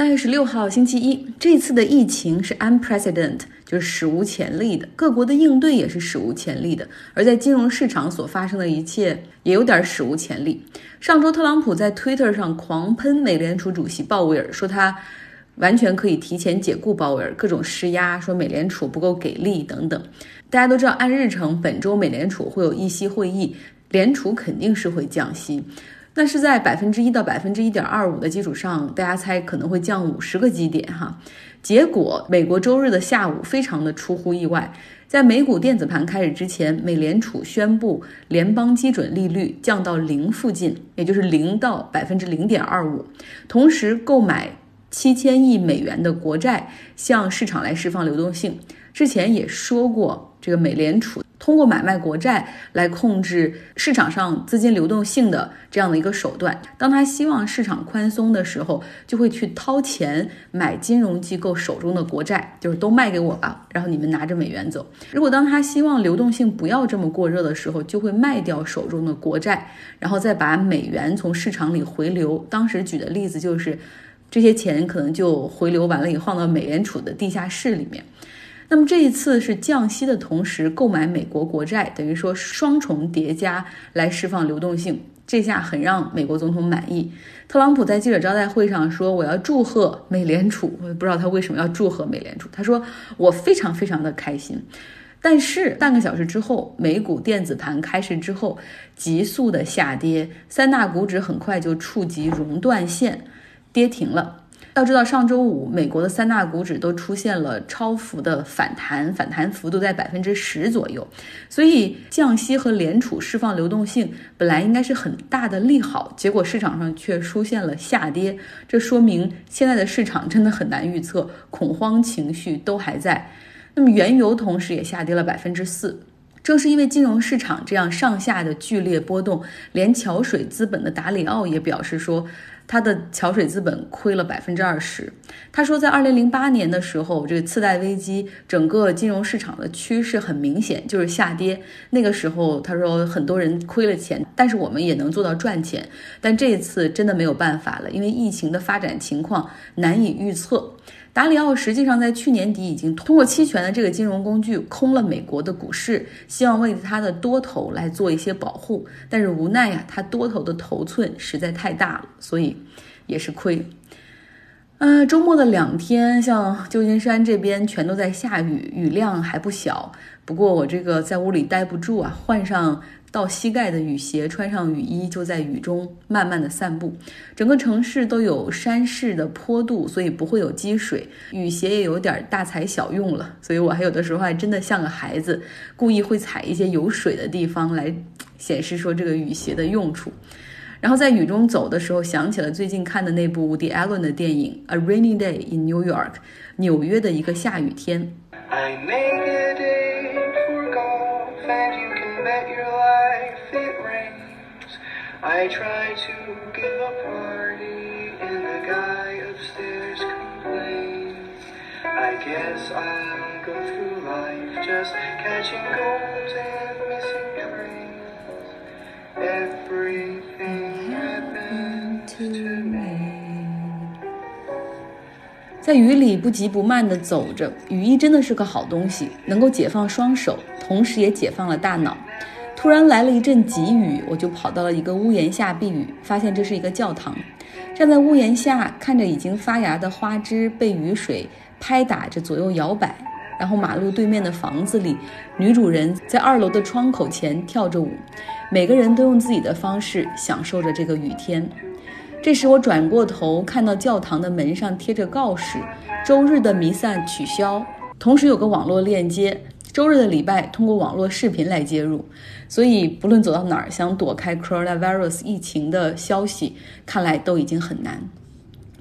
三月十六号星期一，这次的疫情是 unprecedented，就是史无前例的，各国的应对也是史无前例的。而在金融市场所发生的一切也有点史无前例。上周特朗普在 Twitter 上狂喷美联储主席鲍威尔，说他完全可以提前解雇鲍威尔，各种施压，说美联储不够给力等等。大家都知道，按日程，本周美联储会有议息会议，联储肯定是会降息。那是在百分之一到百分之一点二五的基础上，大家猜可能会降五十个基点哈。结果美国周日的下午非常的出乎意外，在美股电子盘开始之前，美联储宣布联邦基准利率降到零附近，也就是零到百分之零点二五，同时购买七千亿美元的国债，向市场来释放流动性。之前也说过，这个美联储。通过买卖国债来控制市场上资金流动性的这样的一个手段，当他希望市场宽松的时候，就会去掏钱买金融机构手中的国债，就是都卖给我吧，然后你们拿着美元走。如果当他希望流动性不要这么过热的时候，就会卖掉手中的国债，然后再把美元从市场里回流。当时举的例子就是，这些钱可能就回流完了以后放到美联储的地下室里面。那么这一次是降息的同时购买美国国债，等于说双重叠加来释放流动性，这下很让美国总统满意。特朗普在记者招待会上说：“我要祝贺美联储。”我也不知道他为什么要祝贺美联储。他说：“我非常非常的开心。”但是半个小时之后，美股电子盘开市之后急速的下跌，三大股指很快就触及熔断线，跌停了。要知道，上周五美国的三大股指都出现了超幅的反弹，反弹幅度在百分之十左右。所以降息和联储释放流动性本来应该是很大的利好，结果市场上却出现了下跌。这说明现在的市场真的很难预测，恐慌情绪都还在。那么原油同时也下跌了百分之四。正是因为金融市场这样上下的剧烈波动，连桥水资本的达里奥也表示说。他的桥水资本亏了百分之二十。他说，在二零零八年的时候，这个次贷危机，整个金融市场的趋势很明显，就是下跌。那个时候，他说很多人亏了钱，但是我们也能做到赚钱。但这一次真的没有办法了，因为疫情的发展情况难以预测。达里奥实际上在去年底已经通过期权的这个金融工具空了美国的股市，希望为他的多头来做一些保护。但是无奈呀，他多头的头寸实在太大了，所以也是亏。呃，周末的两天，像旧金山这边全都在下雨，雨量还不小。不过我这个在屋里待不住啊，换上。到膝盖的雨鞋，穿上雨衣，就在雨中慢慢的散步。整个城市都有山势的坡度，所以不会有积水。雨鞋也有点大材小用了，所以我还有的时候还真的像个孩子，故意会踩一些有水的地方来显示说这个雨鞋的用处。然后在雨中走的时候，想起了最近看的那部 The Allen 的电影《A Rainy Day in New York》，纽约的一个下雨天。I try to give a party and the guy upstairs complains. I guess I'll go through life just catching golds and missing trains. Everything happened to me. 在雨里不急不慢地走着，雨衣真的是个好东西，能够解放双手，同时也解放了大脑。 突然来了一阵急雨，我就跑到了一个屋檐下避雨，发现这是一个教堂。站在屋檐下，看着已经发芽的花枝被雨水拍打着左右摇摆，然后马路对面的房子里，女主人在二楼的窗口前跳着舞，每个人都用自己的方式享受着这个雨天。这时我转过头，看到教堂的门上贴着告示：周日的弥撒取消，同时有个网络链接。周日的礼拜通过网络视频来接入，所以不论走到哪儿，想躲开 coronavirus 疫情的消息，看来都已经很难。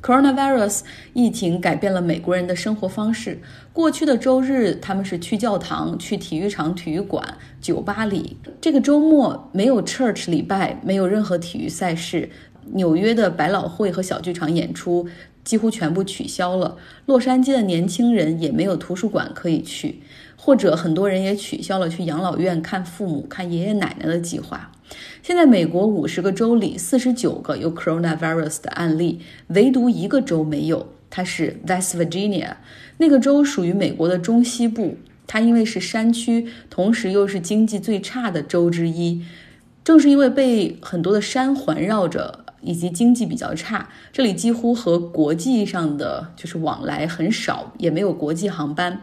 coronavirus 疫情改变了美国人的生活方式。过去的周日，他们是去教堂、去体育场、体育馆、酒吧里。这个周末没有 church 礼拜，没有任何体育赛事。纽约的百老汇和小剧场演出几乎全部取消了。洛杉矶的年轻人也没有图书馆可以去。或者很多人也取消了去养老院看父母、看爷爷奶奶的计划。现在美国五十个州里，四十九个有 coronavirus 的案例，唯独一个州没有，它是 West Virginia，那个州属于美国的中西部。它因为是山区，同时又是经济最差的州之一。正是因为被很多的山环绕着，以及经济比较差，这里几乎和国际上的就是往来很少，也没有国际航班。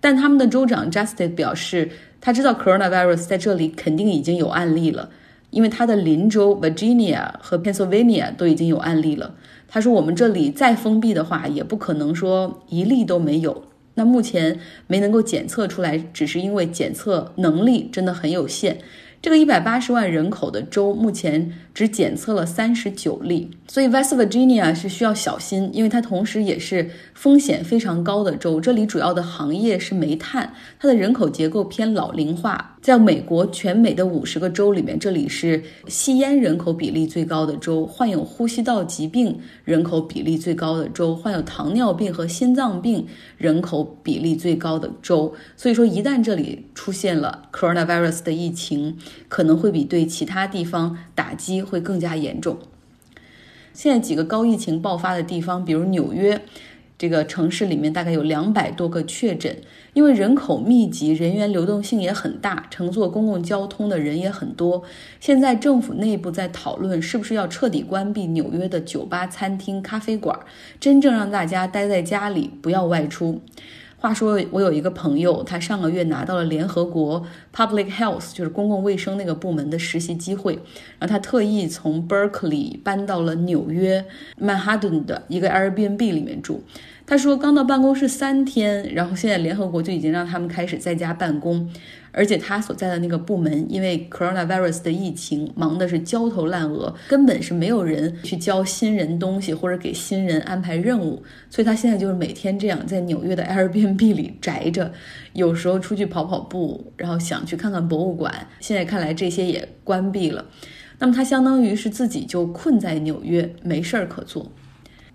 但他们的州长 Justice 表示，他知道 coronavirus 在这里肯定已经有案例了，因为他的邻州 Virginia 和 Pennsylvania 都已经有案例了。他说，我们这里再封闭的话，也不可能说一例都没有。那目前没能够检测出来，只是因为检测能力真的很有限。这个一百八十万人口的州目前只检测了三十九例，所以 West Virginia 是需要小心，因为它同时也是风险非常高的州。这里主要的行业是煤炭，它的人口结构偏老龄化。在美国全美的五十个州里面，这里是吸烟人口比例最高的州，患有呼吸道疾病人口比例最高的州，患有糖尿病和心脏病人口比例最高的州。所以说，一旦这里出现了 coronavirus 的疫情，可能会比对其他地方打击会更加严重。现在几个高疫情爆发的地方，比如纽约这个城市里面，大概有两百多个确诊。因为人口密集，人员流动性也很大，乘坐公共交通的人也很多。现在政府内部在讨论，是不是要彻底关闭纽约的酒吧、餐厅、咖啡馆，真正让大家待在家里，不要外出。话说，我有一个朋友，他上个月拿到了联合国 Public Health，就是公共卫生那个部门的实习机会，然后他特意从 Berkeley 搬到了纽约曼哈顿的一个 Airbnb 里面住。他说，刚到办公室三天，然后现在联合国就已经让他们开始在家办公，而且他所在的那个部门因为 coronavirus 的疫情忙的是焦头烂额，根本是没有人去教新人东西或者给新人安排任务，所以他现在就是每天这样在纽约的 Airbnb 里宅着，有时候出去跑跑步，然后想去看看博物馆，现在看来这些也关闭了，那么他相当于是自己就困在纽约，没事儿可做。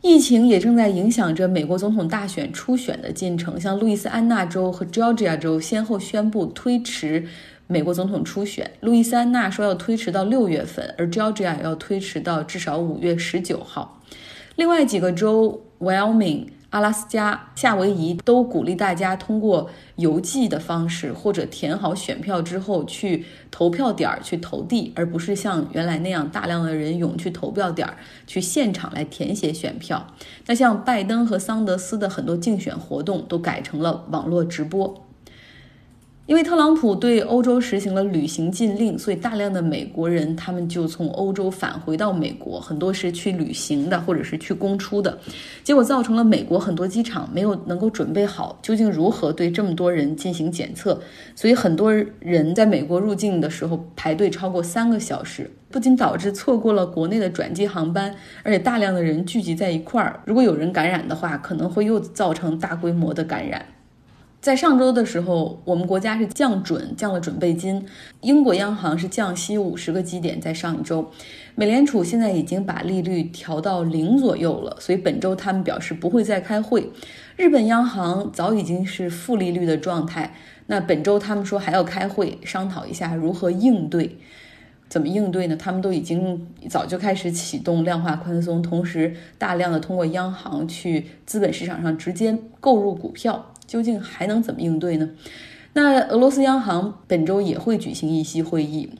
疫情也正在影响着美国总统大选初选的进程，像路易斯安那州和 Georgia 州先后宣布推迟美国总统初选。路易斯安那说要推迟到六月份，而 Georgia 要推迟到至少五月十九号。另外几个州，Wyoming。阿拉斯加、夏威夷都鼓励大家通过邮寄的方式，或者填好选票之后去投票点儿去投递，而不是像原来那样大量的人涌去投票点儿去现场来填写选票。那像拜登和桑德斯的很多竞选活动都改成了网络直播。因为特朗普对欧洲实行了旅行禁令，所以大量的美国人他们就从欧洲返回到美国，很多是去旅行的，或者是去公出的，结果造成了美国很多机场没有能够准备好究竟如何对这么多人进行检测，所以很多人在美国入境的时候排队超过三个小时，不仅导致错过了国内的转机航班，而且大量的人聚集在一块儿，如果有人感染的话，可能会又造成大规模的感染。在上周的时候，我们国家是降准降了准备金，英国央行是降息五十个基点，在上一周，美联储现在已经把利率调到零左右了，所以本周他们表示不会再开会。日本央行早已经是负利率的状态，那本周他们说还要开会商讨一下如何应对，怎么应对呢？他们都已经早就开始启动量化宽松，同时大量的通过央行去资本市场上直接购入股票。究竟还能怎么应对呢？那俄罗斯央行本周也会举行议息会议。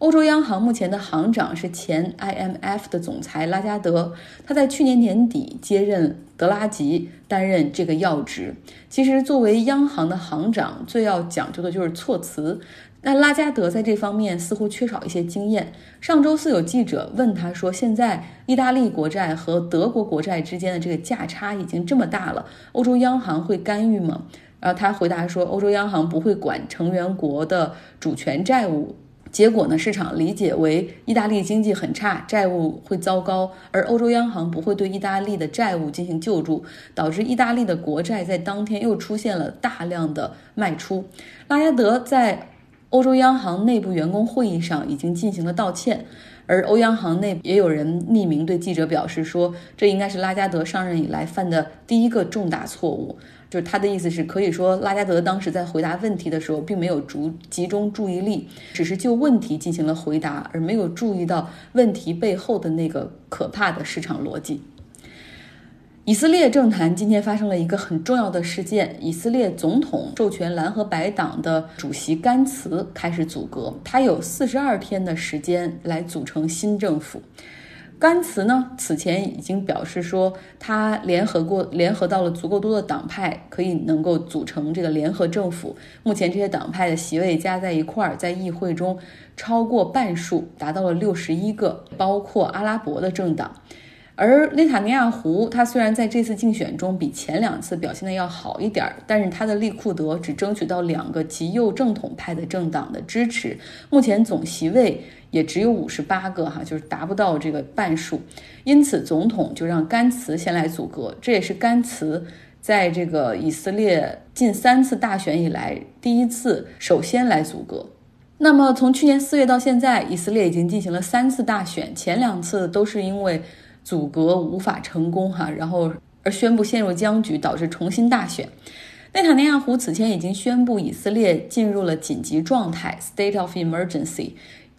欧洲央行目前的行长是前 IMF 的总裁拉加德，他在去年年底接任德拉吉担任这个要职。其实，作为央行的行长，最要讲究的就是措辞。那拉加德在这方面似乎缺少一些经验。上周四有记者问他说：“现在意大利国债和德国国债之间的这个价差已经这么大了，欧洲央行会干预吗？”然后他回答说：“欧洲央行不会管成员国的主权债务。”结果呢，市场理解为意大利经济很差，债务会糟糕，而欧洲央行不会对意大利的债务进行救助，导致意大利的国债在当天又出现了大量的卖出。拉加德在。欧洲央行内部员工会议上已经进行了道歉，而欧央行内也有人匿名对记者表示说，这应该是拉加德上任以来犯的第一个重大错误。就是他的意思是，可以说拉加德当时在回答问题的时候，并没有注集中注意力，只是就问题进行了回答，而没有注意到问题背后的那个可怕的市场逻辑。以色列政坛今天发生了一个很重要的事件：以色列总统授权蓝和白党的主席甘茨开始组阁，他有四十二天的时间来组成新政府。甘茨呢，此前已经表示说，他联合过联合到了足够多的党派，可以能够组成这个联合政府。目前这些党派的席位加在一块儿，在议会中超过半数，达到了六十一个，包括阿拉伯的政党。而内塔尼亚胡他虽然在这次竞选中比前两次表现的要好一点儿，但是他的利库德只争取到两个极右正统派的政党的支持，目前总席位也只有五十八个哈，就是达不到这个半数，因此总统就让甘茨先来组阁，这也是甘茨在这个以色列近三次大选以来第一次首先来组阁。那么从去年四月到现在，以色列已经进行了三次大选，前两次都是因为。阻隔无法成功哈，然后而宣布陷入僵局，导致重新大选。内塔尼亚胡此前已经宣布以色列进入了紧急状态 （state of emergency），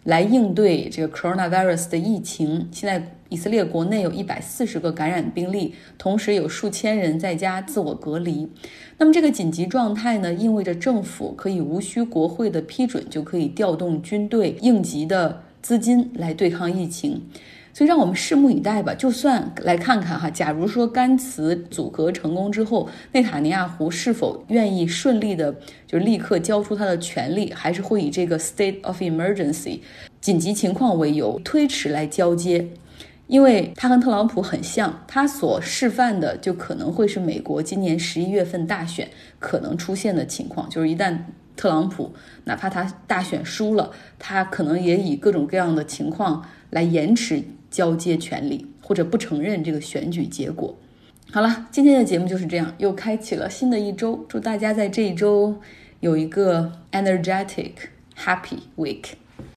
来应对这个 coronavirus 的疫情。现在以色列国内有一百四十个感染病例，同时有数千人在家自我隔离。那么这个紧急状态呢，意味着政府可以无需国会的批准就可以调动军队应急的资金来对抗疫情。所以让我们拭目以待吧。就算来看看哈，假如说甘茨组阁成功之后，内塔尼亚胡是否愿意顺利的就立刻交出他的权利，还是会以这个 state of emergency 紧急情况为由推迟来交接？因为他和特朗普很像，他所示范的就可能会是美国今年十一月份大选可能出现的情况，就是一旦特朗普哪怕他大选输了，他可能也以各种各样的情况来延迟。交接权利，或者不承认这个选举结果。好了，今天的节目就是这样，又开启了新的一周。祝大家在这一周有一个 energetic happy week。